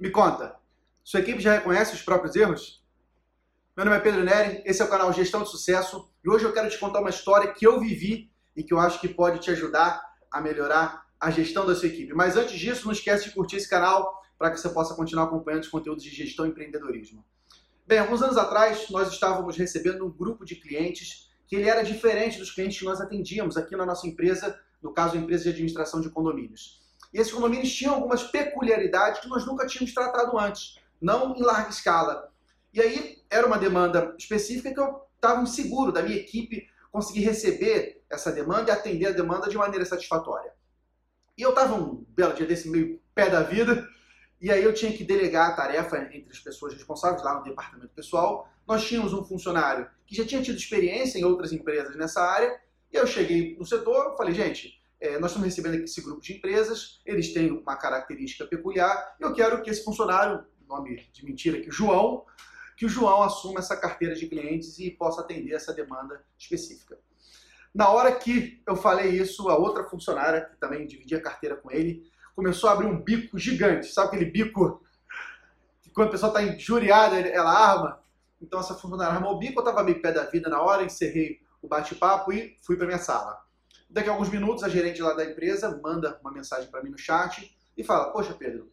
Me conta, sua equipe já reconhece os próprios erros? Meu nome é Pedro Neri, esse é o canal Gestão de Sucesso e hoje eu quero te contar uma história que eu vivi e que eu acho que pode te ajudar a melhorar a gestão da sua equipe. Mas antes disso, não esquece de curtir esse canal para que você possa continuar acompanhando os conteúdos de gestão e empreendedorismo. Bem, alguns anos atrás nós estávamos recebendo um grupo de clientes que ele era diferente dos clientes que nós atendíamos aqui na nossa empresa, no caso a empresa de administração de condomínios. E esses condomínios tinham algumas peculiaridades que nós nunca tínhamos tratado antes, não em larga escala. E aí era uma demanda específica que eu estava inseguro da minha equipe conseguir receber essa demanda e atender a demanda de maneira satisfatória. E eu estava um belo dia desse meio pé da vida, e aí eu tinha que delegar a tarefa entre as pessoas responsáveis lá no departamento pessoal. Nós tínhamos um funcionário que já tinha tido experiência em outras empresas nessa área, e eu cheguei no setor, falei, gente, é, nós estamos recebendo esse grupo de empresas, eles têm uma característica peculiar, eu quero que esse funcionário, nome de mentira aqui, João, que o João assuma essa carteira de clientes e possa atender essa demanda específica. Na hora que eu falei isso, a outra funcionária, que também dividia a carteira com ele, começou a abrir um bico gigante. Sabe aquele bico que quando a pessoa está injuriada, ela arma? Então essa funcionária armou o bico, eu estava meio pé da vida na hora, encerrei o bate-papo e fui para minha sala. Daqui a alguns minutos, a gerente lá da empresa manda uma mensagem para mim no chat e fala: Poxa, Pedro,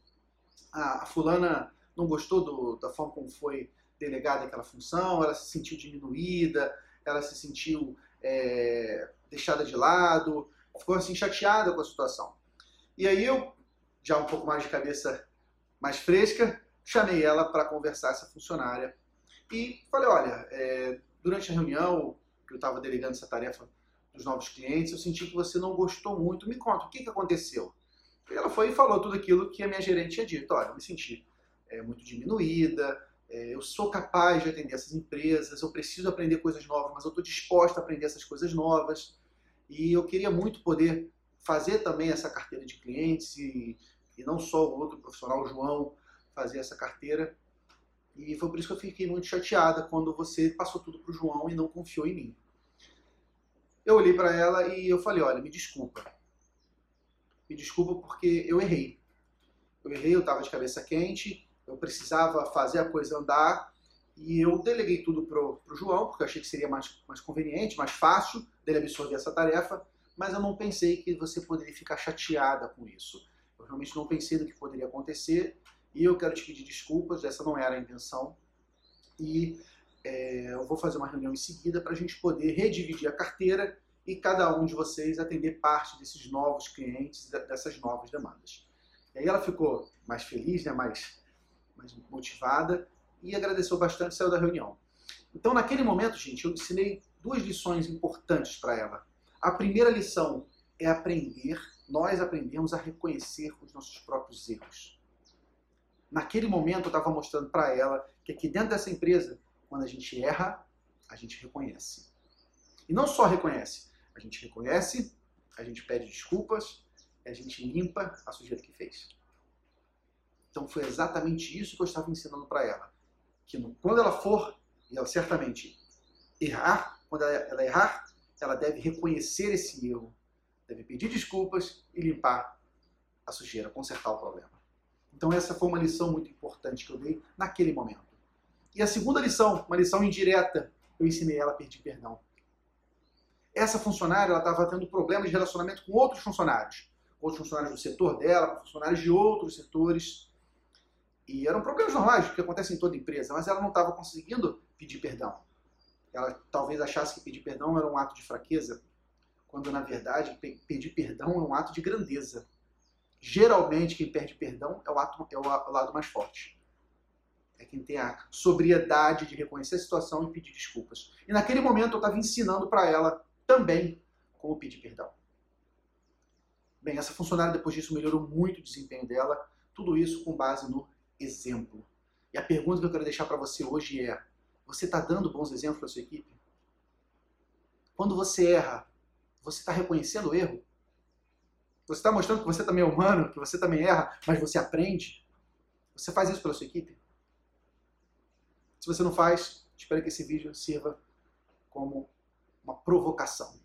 a fulana não gostou do, da forma como foi delegada aquela função, ela se sentiu diminuída, ela se sentiu é, deixada de lado, ficou assim chateada com a situação. E aí eu, já um pouco mais de cabeça mais fresca, chamei ela para conversar, essa funcionária, e falei: Olha, é, durante a reunião que eu estava delegando essa tarefa dos novos clientes, eu senti que você não gostou muito. Me conta, o que, que aconteceu? Ela foi e falou tudo aquilo que a minha gerente tinha dito. Olha, eu me senti é, muito diminuída, é, eu sou capaz de atender essas empresas, eu preciso aprender coisas novas, mas eu estou disposta a aprender essas coisas novas. E eu queria muito poder fazer também essa carteira de clientes e, e não só o outro profissional, o João, fazer essa carteira. E foi por isso que eu fiquei muito chateada quando você passou tudo para o João e não confiou em mim. Eu olhei para ela e eu falei: olha, me desculpa. Me desculpa porque eu errei. Eu errei, eu estava de cabeça quente, eu precisava fazer a coisa andar e eu deleguei tudo pro, pro João, porque eu achei que seria mais, mais conveniente, mais fácil dele absorver essa tarefa, mas eu não pensei que você poderia ficar chateada com isso. Eu realmente não pensei no que poderia acontecer e eu quero te pedir desculpas, essa não era a intenção. E é, eu vou fazer uma reunião em seguida para a gente poder redividir a carteira e cada um de vocês atender parte desses novos clientes, dessas novas demandas. E aí ela ficou mais feliz, né, mais, mais motivada e agradeceu bastante e saiu da reunião. Então, naquele momento, gente, eu ensinei duas lições importantes para ela. A primeira lição é aprender, nós aprendemos a reconhecer os nossos próprios erros. Naquele momento, eu estava mostrando para ela que aqui dentro dessa empresa quando a gente erra, a gente reconhece. E não só reconhece, a gente reconhece, a gente pede desculpas, a gente limpa a sujeira que fez. Então foi exatamente isso que eu estava ensinando para ela. Que quando ela for, e ela certamente errar, quando ela, ela errar, ela deve reconhecer esse erro, deve pedir desculpas e limpar a sujeira, consertar o problema. Então essa foi uma lição muito importante que eu dei naquele momento. E a segunda lição, uma lição indireta, eu ensinei ela a pedir perdão. Essa funcionária ela estava tendo problemas de relacionamento com outros funcionários. Outros funcionários do setor dela, funcionários de outros setores. E eram problemas normais, que acontecem em toda empresa, mas ela não estava conseguindo pedir perdão. Ela talvez achasse que pedir perdão era um ato de fraqueza, quando na verdade pedir perdão é um ato de grandeza. Geralmente quem pede perdão é o, ato, é o lado mais forte é quem tem a sobriedade de reconhecer a situação e pedir desculpas. E naquele momento eu estava ensinando para ela também como pedir perdão. Bem, essa funcionária depois disso melhorou muito o desempenho dela, tudo isso com base no exemplo. E a pergunta que eu quero deixar para você hoje é: você está dando bons exemplos para sua equipe? Quando você erra, você está reconhecendo o erro? Você está mostrando que você também é humano, que você também erra, mas você aprende? Você faz isso pela sua equipe? Se você não faz, espero que esse vídeo sirva como uma provocação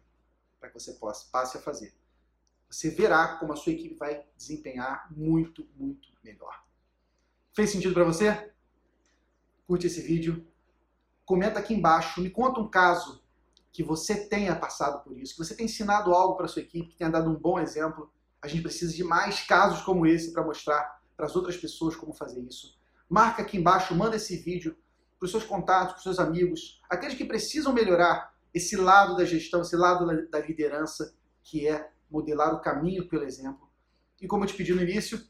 para que você possa passe a fazer. Você verá como a sua equipe vai desempenhar muito, muito melhor. Fez sentido para você? Curte esse vídeo, comenta aqui embaixo, me conta um caso que você tenha passado por isso, que você tenha ensinado algo para sua equipe, que tenha dado um bom exemplo. A gente precisa de mais casos como esse para mostrar para as outras pessoas como fazer isso. Marca aqui embaixo, manda esse vídeo para os seus contatos, para os seus amigos, aqueles que precisam melhorar esse lado da gestão, esse lado da liderança, que é modelar o caminho pelo exemplo. E como eu te pedi no início,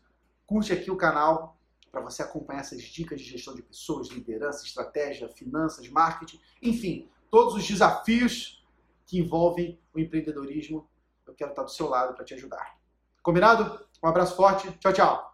curte aqui o canal para você acompanhar essas dicas de gestão de pessoas, liderança, estratégia, finanças, marketing, enfim, todos os desafios que envolvem o empreendedorismo. Eu quero estar do seu lado para te ajudar. Combinado? Um abraço forte. Tchau, tchau.